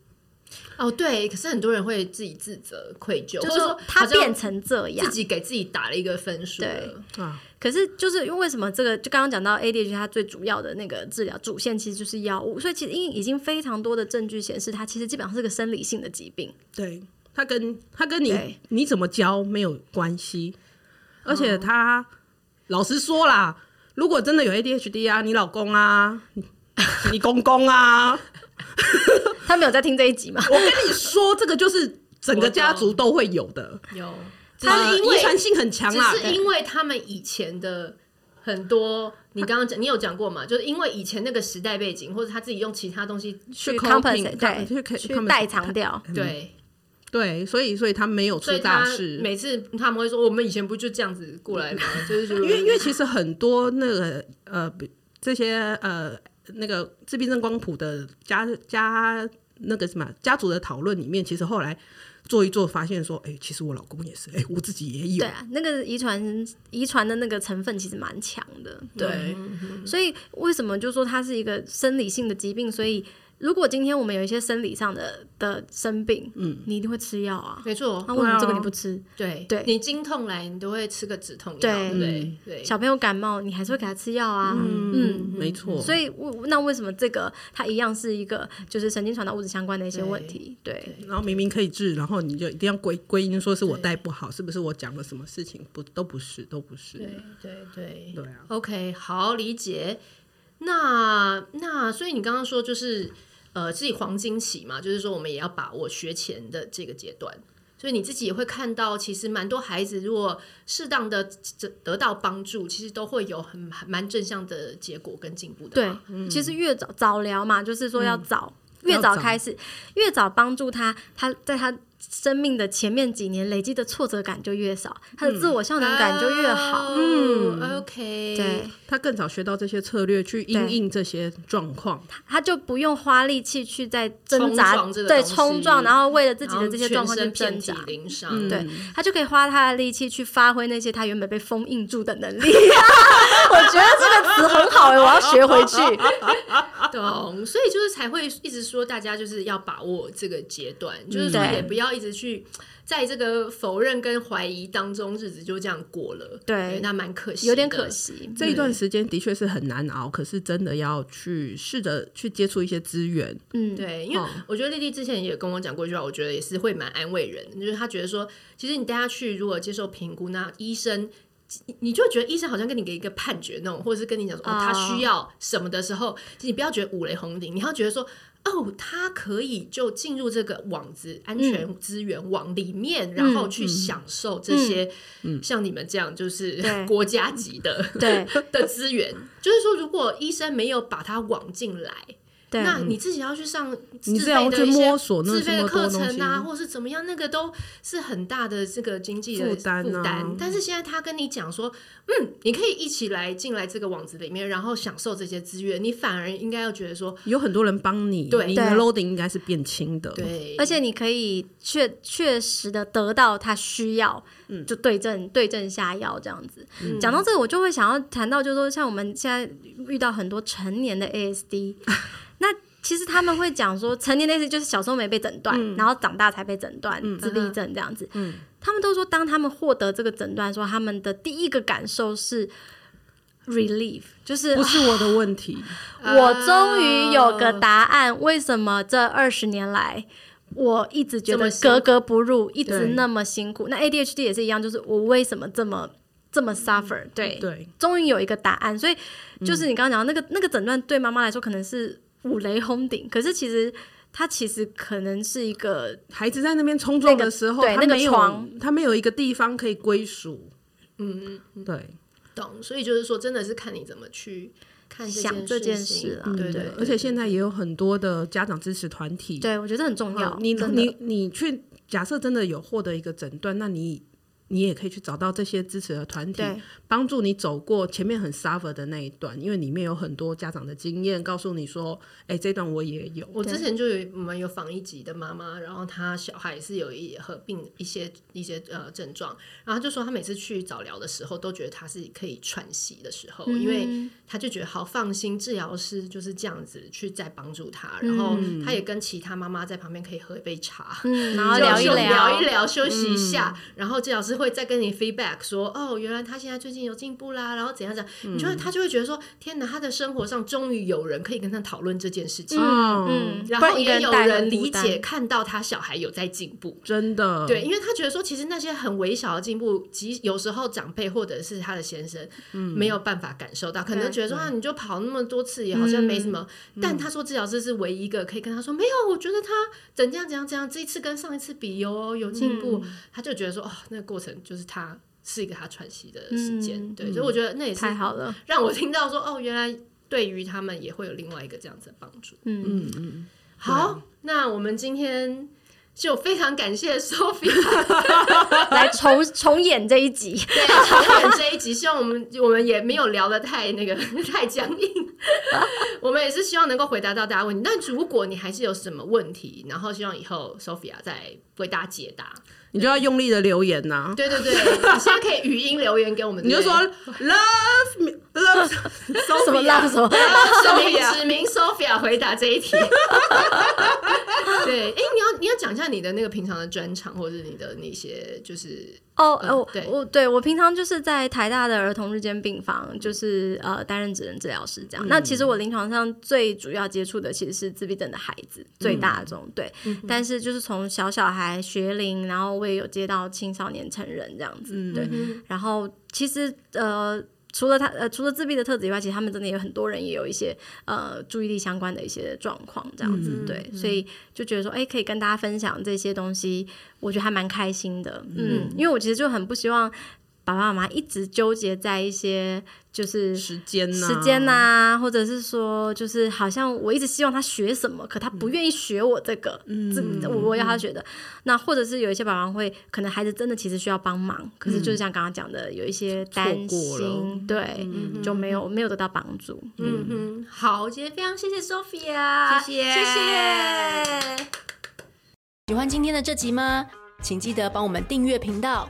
哦，对。可是很多人会自己自责、愧疚，就是说他变成这样，自己给自己打了一个分数。对啊。可是就是因为为什么这个？就刚刚讲到 ADHD，它最主要的那个治疗主线其实就是药物，所以其实因已经非常多的证据显示，它其实基本上是个生理性的疾病。对。他跟他跟你你怎么教没有关系，而且他老实说啦，如果真的有 ADHD 啊，你老公啊，你公公啊，他没有在听这一集吗？我跟你说，这个就是整个家族都会有的，有，他是遗传性很强啊，是因为他们以前的很多，你刚刚讲，你有讲过嘛？就是因为以前那个时代背景，或者他自己用其他东西去 compensate，对，去代偿掉，对。对，所以所以他没有出大事。每次他们会说：“我们以前不就这样子过来吗？” 就是因为因为其实很多那个呃这些呃那个自闭症光谱的家家那个什么家族的讨论里面，其实后来做一做，发现说：“哎、欸，其实我老公也是，哎、欸，我自己也有。”对啊，那个遗传遗传的那个成分其实蛮强的。对，嗯、所以为什么就说它是一个生理性的疾病？所以。如果今天我们有一些生理上的的生病，嗯，你一定会吃药啊，没错。那为什么这个你不吃？对对，你经痛来，你都会吃个止痛药，对对对。小朋友感冒，你还是会给他吃药啊，嗯，没错。所以那为什么这个它一样是一个就是神经传导物质相关的一些问题？对。然后明明可以治，然后你就一定要归归因说是我带不好，是不是我讲了什么事情？不，都不是，都不是。对对对对啊。OK，好理解。那那所以你刚刚说就是。呃，自己黄金期嘛，就是说我们也要把握学前的这个阶段，所以你自己也会看到，其实蛮多孩子如果适当的得到帮助，其实都会有很蛮正向的结果跟进步的。对，嗯、其实越早早疗嘛，就是说要早，嗯、越早开始，越早帮助他，他在他。生命的前面几年累积的挫折感就越少，他的自我效能感就越好。嗯，嗯，OK，对，他更早学到这些策略去应应这些状况，他就不用花力气去在挣扎，对，冲撞，然后为了自己的这些状况去挣扎。嗯，对，他就可以花他的力气去发挥那些他原本被封印住的能力。我觉得这个词很好哎，我要学回去。懂，所以就是才会一直说大家就是要把握这个阶段，嗯、就是说也不要一直去 在这个否认跟怀疑当中，日子就这样过了。对，对那蛮可惜，有点可惜。这一段时间的确是很难熬，可是真的要去试着去接触一些资源。嗯，对，因为我觉得丽丽之前也跟我讲过一句话，我觉得也是会蛮安慰人，就是她觉得说，其实你带她去如果接受评估，那医生。你就觉得医生好像跟你给一个判决那种，或者是跟你讲说哦，他需要什么的时候，你不要觉得五雷轰顶，你要觉得说哦，他可以就进入这个网子安全资源网里面，嗯、然后去享受这些，嗯、像你们这样就是 国家级的对 的资源。就是说，如果医生没有把他网进来。那你自己要去上自费的一些自费的课程啊，或是怎么样，那个都是很大的这个经济的负担负担。但是现在他跟你讲说，嗯，你可以一起来进来这个网子里面，然后享受这些资源，你反而应该要觉得说，有很多人帮你，对，你的 loading 应该是变轻的，对，而且你可以确确实的得到他需要，嗯，就对症对症下药这样子。讲到这个，我就会想要谈到，就是说像我们现在遇到很多成年的 ASD。那其实他们会讲说，成年类似就是小时候没被诊断，嗯、然后长大才被诊断自闭症这样子。嗯、他们都说，当他们获得这个诊断，说他们的第一个感受是 relief，就是不是我的问题，我终于有个答案。为什么这二十年来我一直觉得格格不入，一直那么辛苦？那 ADHD 也是一样，就是我为什么这么这么 suffer？对对，终于有一个答案。所以就是你刚刚讲的那个那个诊断，对妈妈来说可能是。五雷轰顶，可是其实他其实可能是一个孩子在那边冲撞的时候，对那个床，他没有一个地方可以归属。嗯嗯，对，懂。所以就是说，真的是看你怎么去看想这件事啊。对对，而且现在也有很多的家长支持团体，对我觉得很重要。你你你去假设真的有获得一个诊断，那你。你也可以去找到这些支持的团体，帮助你走过前面很 suffer 的那一段，因为里面有很多家长的经验，告诉你说，哎、欸，这段我也有。我之前就有我们有访一集的妈妈，然后她小孩是有一合并一些一些呃症状，然后就说她每次去早疗的时候，都觉得她是可以喘息的时候，嗯、因为她就觉得好放心，治疗师就是这样子去在帮助她，然后她也跟其他妈妈在旁边可以喝一杯茶，嗯、然后聊一聊，聊一聊，休息一下，嗯、然后治疗师会。会再跟你 feedback 说，哦，原来他现在最近有进步啦，然后怎样怎样，嗯、你就会他就会觉得说，天哪，他的生活上终于有人可以跟他讨论这件事情，嗯，嗯然后也有人理解看到他小孩有在进步，真的，对，因为他觉得说，其实那些很微小的进步，其实有时候长辈或者是他的先生没有办法感受到，嗯、可能觉得说啊，你就跑那么多次也好像没什么，嗯、但他说治疗师是唯一一个可以跟他说，没有，我觉得他怎样怎样怎样，这一次跟上一次比有有进步，嗯、他就觉得说，哦，那个过程。就是他是一个他喘息的时间，嗯、对，所以我觉得那也是太好了，让我听到说哦，原来对于他们也会有另外一个这样子的帮助。嗯嗯嗯，好，啊、那我们今天就非常感谢 Sophia 来重重演这一集，对，重演这一集，希望我们我们也没有聊的太那个太僵硬，我们也是希望能够回答到大家问题。但如果你还是有什么问题，然后希望以后 Sophia 再为大家解答。你就要用力的留言呐、啊！对对对，你现在可以语音留言给我们，你就说 love me 什么什么，指名指名 Sophia 回答这一题。对，哎、欸，你要你要讲一下你的那个平常的专长，或者是你的那些就是。哦，哦，对，我对我平常就是在台大的儿童日间病房，就是呃担任职能治疗师这样。那其实我临床上最主要接触的其实是自闭症的孩子，最大众对。但是就是从小小孩学龄，然后我也有接到青少年成人这样子，对。然后其实呃。除了他呃，除了自闭的特质以外，其实他们真的有很多人也有一些呃注意力相关的一些状况，这样子、嗯、对，嗯、所以就觉得说，哎、欸，可以跟大家分享这些东西，我觉得还蛮开心的，嗯，嗯，因为我其实就很不希望。爸爸妈妈一直纠结在一些就是时间呐、时间呐，或者是说，就是好像我一直希望他学什么，可他不愿意学我这个，嗯，这我要他学的。嗯、那或者是有一些爸爸会，可能孩子真的其实需要帮忙，嗯、可是就是像刚刚讲的，有一些担心，对，嗯、就没有没有得到帮助。嗯哼，好，今天非常谢谢 Sophia，谢谢，谢谢。喜欢今天的这集吗？请记得帮我们订阅频道。